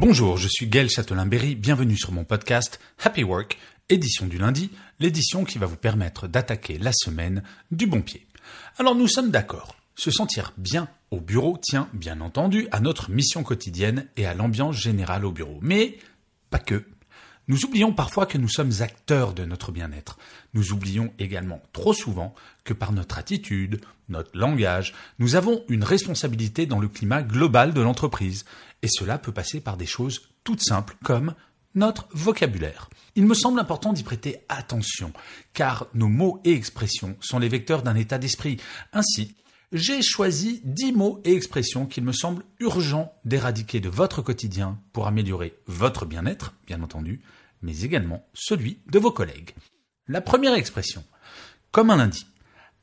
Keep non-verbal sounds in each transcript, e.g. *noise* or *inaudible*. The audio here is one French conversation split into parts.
Bonjour, je suis Gaël Châtelain-Berry, bienvenue sur mon podcast Happy Work, édition du lundi, l'édition qui va vous permettre d'attaquer la semaine du bon pied. Alors nous sommes d'accord, se sentir bien au bureau tient bien entendu à notre mission quotidienne et à l'ambiance générale au bureau, mais pas que. Nous oublions parfois que nous sommes acteurs de notre bien-être. Nous oublions également trop souvent que par notre attitude, notre langage, nous avons une responsabilité dans le climat global de l'entreprise. Et cela peut passer par des choses toutes simples comme notre vocabulaire. Il me semble important d'y prêter attention, car nos mots et expressions sont les vecteurs d'un état d'esprit. Ainsi, j'ai choisi 10 mots et expressions qu'il me semble urgent d'éradiquer de votre quotidien pour améliorer votre bien-être, bien entendu, mais également celui de vos collègues. La première expression, comme un lundi.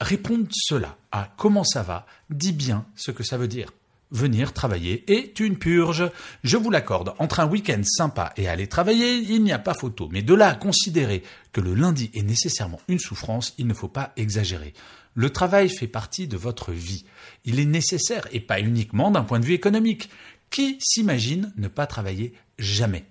Répondre cela à comment ça va dit bien ce que ça veut dire. Venir travailler est une purge. Je vous l'accorde, entre un week-end sympa et aller travailler, il n'y a pas photo. Mais de là à considérer que le lundi est nécessairement une souffrance, il ne faut pas exagérer. Le travail fait partie de votre vie. Il est nécessaire et pas uniquement d'un point de vue économique. Qui s'imagine ne pas travailler jamais?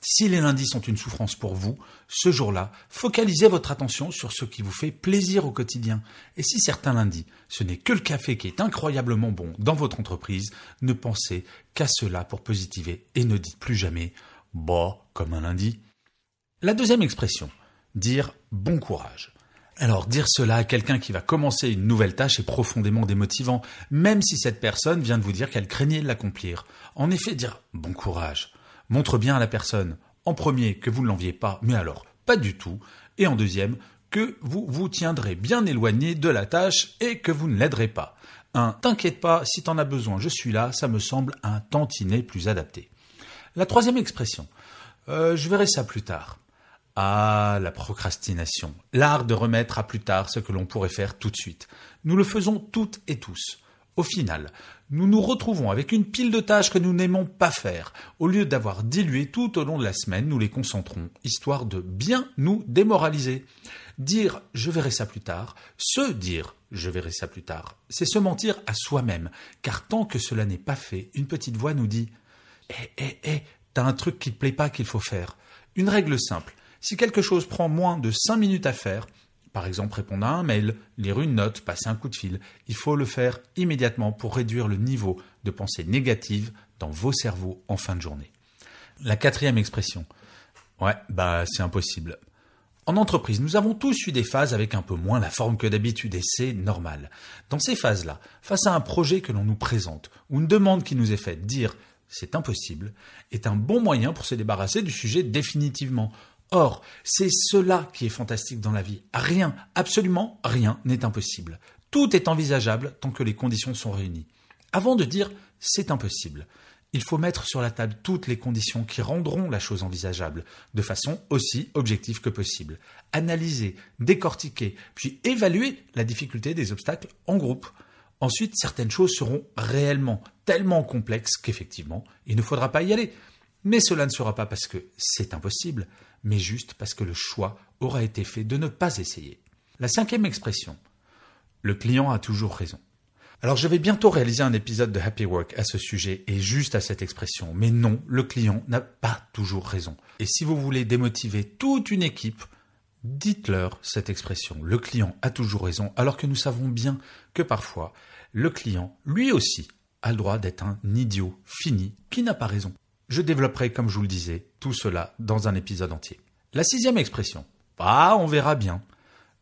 Si les lundis sont une souffrance pour vous, ce jour-là, focalisez votre attention sur ce qui vous fait plaisir au quotidien. Et si certains lundis, ce n'est que le café qui est incroyablement bon dans votre entreprise, ne pensez qu'à cela pour positiver et ne dites plus jamais bah comme un lundi. La deuxième expression, dire bon courage. Alors dire cela à quelqu'un qui va commencer une nouvelle tâche est profondément démotivant, même si cette personne vient de vous dire qu'elle craignait de l'accomplir. En effet, dire bon courage montre bien à la personne, en premier, que vous ne l'enviez pas, mais alors pas du tout, et en deuxième, que vous vous tiendrez bien éloigné de la tâche et que vous ne l'aiderez pas. Un t'inquiète pas, si t'en as besoin, je suis là, ça me semble un tantinet plus adapté. La troisième expression, euh, je verrai ça plus tard. Ah, la procrastination, l'art de remettre à plus tard ce que l'on pourrait faire tout de suite. Nous le faisons toutes et tous. Au final, nous nous retrouvons avec une pile de tâches que nous n'aimons pas faire. Au lieu d'avoir dilué tout au long de la semaine, nous les concentrons, histoire de bien nous démoraliser. Dire je verrai ça plus tard, se dire je verrai ça plus tard, c'est se mentir à soi-même, car tant que cela n'est pas fait, une petite voix nous dit Eh, eh, eh, t'as un truc qui te plaît pas qu'il faut faire. Une règle simple, si quelque chose prend moins de cinq minutes à faire, par exemple, répondre à un mail, lire une note, passer un coup de fil. Il faut le faire immédiatement pour réduire le niveau de pensée négative dans vos cerveaux en fin de journée. La quatrième expression. Ouais, bah c'est impossible. En entreprise, nous avons tous eu des phases avec un peu moins la forme que d'habitude et c'est normal. Dans ces phases-là, face à un projet que l'on nous présente ou une demande qui nous est faite, dire c'est impossible est un bon moyen pour se débarrasser du sujet définitivement. Or, c'est cela qui est fantastique dans la vie. Rien, absolument rien n'est impossible. Tout est envisageable tant que les conditions sont réunies. Avant de dire c'est impossible, il faut mettre sur la table toutes les conditions qui rendront la chose envisageable, de façon aussi objective que possible. Analyser, décortiquer, puis évaluer la difficulté des obstacles en groupe. Ensuite, certaines choses seront réellement tellement complexes qu'effectivement, il ne faudra pas y aller. Mais cela ne sera pas parce que c'est impossible, mais juste parce que le choix aura été fait de ne pas essayer. La cinquième expression. Le client a toujours raison. Alors je vais bientôt réaliser un épisode de Happy Work à ce sujet et juste à cette expression. Mais non, le client n'a pas toujours raison. Et si vous voulez démotiver toute une équipe, dites-leur cette expression. Le client a toujours raison, alors que nous savons bien que parfois, le client, lui aussi, a le droit d'être un idiot fini qui n'a pas raison. Je développerai, comme je vous le disais, tout cela dans un épisode entier. La sixième expression. Ah, on verra bien.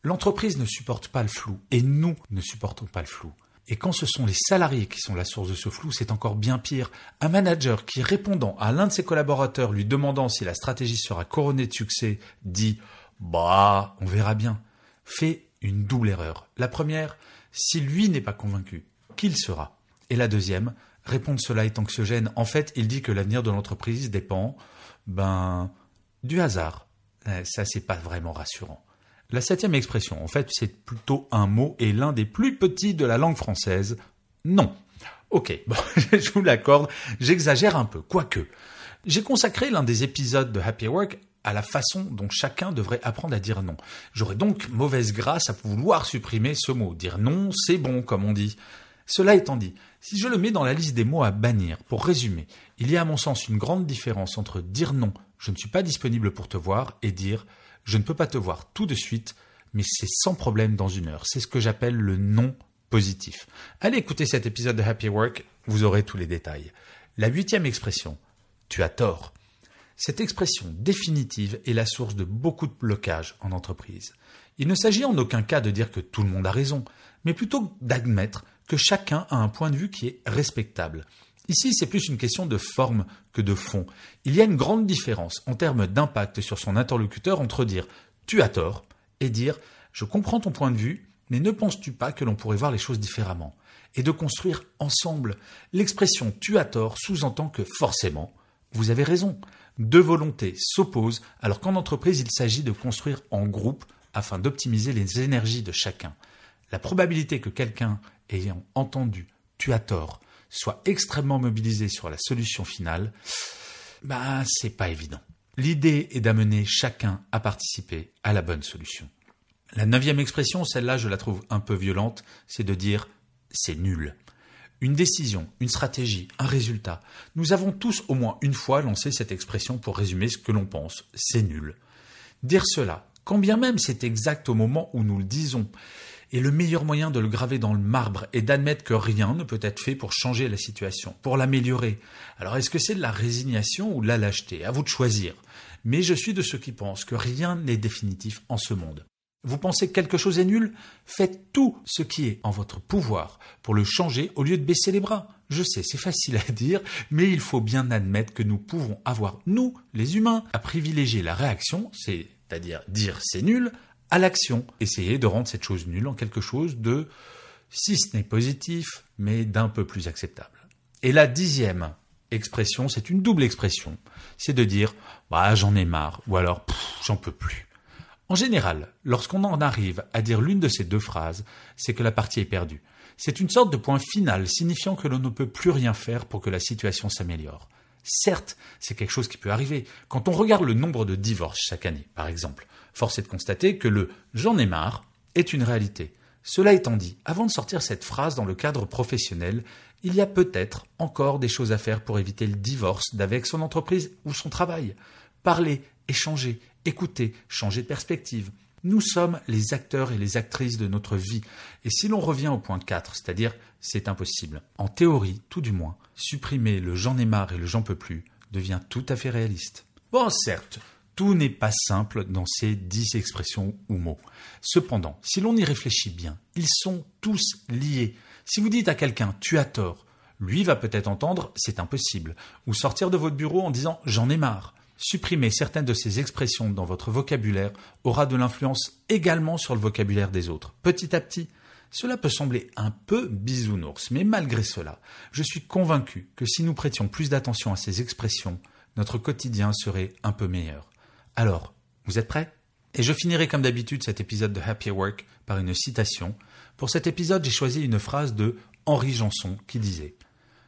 L'entreprise ne supporte pas le flou et nous ne supportons pas le flou. Et quand ce sont les salariés qui sont la source de ce flou, c'est encore bien pire. Un manager qui, répondant à l'un de ses collaborateurs lui demandant si la stratégie sera couronnée de succès, dit Bah, on verra bien. Fais une double erreur. La première, si lui n'est pas convaincu, qu'il sera Et la deuxième, répondre cela est anxiogène. En fait, il dit que l'avenir de l'entreprise dépend, ben, du hasard. Eh, ça, c'est pas vraiment rassurant. La septième expression, en fait, c'est plutôt un mot et l'un des plus petits de la langue française. Non. Ok, *laughs* bon, je vous l'accorde, j'exagère un peu, quoique. J'ai consacré l'un des épisodes de Happy Work à la façon dont chacun devrait apprendre à dire non. J'aurais donc mauvaise grâce à vouloir supprimer ce mot. Dire non, c'est bon, comme on dit. Cela étant dit, si je le mets dans la liste des mots à bannir, pour résumer, il y a à mon sens une grande différence entre dire non, je ne suis pas disponible pour te voir, et dire je ne peux pas te voir tout de suite, mais c'est sans problème dans une heure. C'est ce que j'appelle le non positif. Allez écouter cet épisode de Happy Work, vous aurez tous les détails. La huitième expression, tu as tort. Cette expression définitive est la source de beaucoup de blocages en entreprise. Il ne s'agit en aucun cas de dire que tout le monde a raison, mais plutôt d'admettre que chacun a un point de vue qui est respectable. Ici, c'est plus une question de forme que de fond. Il y a une grande différence en termes d'impact sur son interlocuteur entre dire tu as tort et dire je comprends ton point de vue, mais ne penses-tu pas que l'on pourrait voir les choses différemment? Et de construire ensemble. L'expression tu as tort sous-entend que forcément, vous avez raison deux volontés s'opposent alors qu'en entreprise il s'agit de construire en groupe afin d'optimiser les énergies de chacun. La probabilité que quelqu'un ayant entendu tu as tort soit extrêmement mobilisé sur la solution finale, bah c'est pas évident. L'idée est d'amener chacun à participer à la bonne solution. La neuvième expression, celle-là je la trouve un peu violente, c'est de dire c'est nul. Une décision, une stratégie, un résultat. Nous avons tous au moins une fois lancé cette expression pour résumer ce que l'on pense. C'est nul. Dire cela, quand bien même c'est exact au moment où nous le disons, est le meilleur moyen de le graver dans le marbre et d'admettre que rien ne peut être fait pour changer la situation, pour l'améliorer. Alors est-ce que c'est de la résignation ou de la lâcheté? À vous de choisir. Mais je suis de ceux qui pensent que rien n'est définitif en ce monde. Vous pensez que quelque chose est nul? Faites tout ce qui est en votre pouvoir pour le changer au lieu de baisser les bras. Je sais, c'est facile à dire, mais il faut bien admettre que nous pouvons avoir, nous, les humains, à privilégier la réaction, c'est-à-dire dire c'est nul, à l'action. Essayer de rendre cette chose nulle en quelque chose de, si ce n'est positif, mais d'un peu plus acceptable. Et la dixième expression, c'est une double expression, c'est de dire bah j'en ai marre ou alors j'en peux plus. En général, lorsqu'on en arrive à dire l'une de ces deux phrases, c'est que la partie est perdue. C'est une sorte de point final signifiant que l'on ne peut plus rien faire pour que la situation s'améliore. Certes, c'est quelque chose qui peut arriver. Quand on regarde le nombre de divorces chaque année, par exemple, force est de constater que le j'en ai marre est une réalité. Cela étant dit, avant de sortir cette phrase dans le cadre professionnel, il y a peut-être encore des choses à faire pour éviter le divorce d'avec son entreprise ou son travail. Parler, échanger, écouter, changer de perspective. Nous sommes les acteurs et les actrices de notre vie. Et si l'on revient au point 4, c'est-à-dire c'est impossible, en théorie, tout du moins, supprimer le j'en ai marre et le j'en peux plus devient tout à fait réaliste. Bon, certes, tout n'est pas simple dans ces dix expressions ou mots. Cependant, si l'on y réfléchit bien, ils sont tous liés. Si vous dites à quelqu'un tu as tort, lui va peut-être entendre c'est impossible, ou sortir de votre bureau en disant j'en ai marre. Supprimer certaines de ces expressions dans votre vocabulaire aura de l'influence également sur le vocabulaire des autres. Petit à petit, cela peut sembler un peu bisounours, mais malgré cela, je suis convaincu que si nous prêtions plus d'attention à ces expressions, notre quotidien serait un peu meilleur. Alors, vous êtes prêts? Et je finirai comme d'habitude cet épisode de Happy Work par une citation. Pour cet épisode, j'ai choisi une phrase de Henri Janson qui disait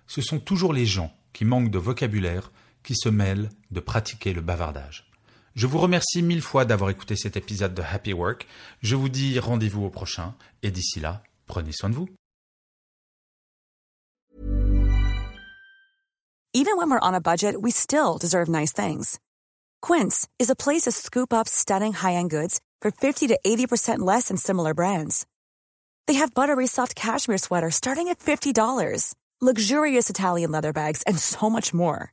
Ce sont toujours les gens qui manquent de vocabulaire qui se mêlent de pratiquer le bavardage. Je vous remercie mille fois d'avoir écouté cet épisode de Happy Work. Je vous dis rendez-vous au prochain et d'ici là, prenez soin de vous. Even when we're on a budget, we still deserve nice things. Quince is a place to scoop up stunning high-end goods for 50 to 80% less than similar brands. They have buttery soft cashmere sweaters starting at $50, luxurious Italian leather bags, and so much more.